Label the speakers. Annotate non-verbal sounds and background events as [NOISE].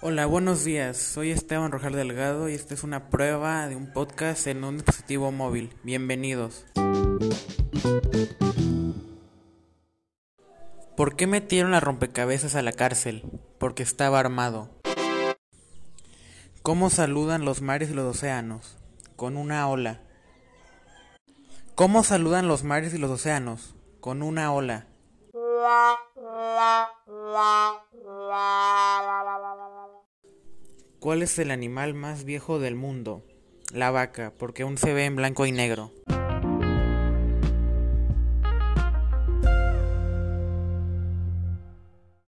Speaker 1: Hola, buenos días. Soy Esteban Rojar Delgado y esta es una prueba de un podcast en un dispositivo móvil. Bienvenidos. ¿Por qué metieron a rompecabezas a la cárcel? Porque estaba armado. ¿Cómo saludan los mares y los océanos? Con una ola. ¿Cómo saludan los mares y los océanos? Con una ola. [LAUGHS] ¿Cuál es el animal más viejo del mundo? La vaca, porque aún se ve en blanco y negro.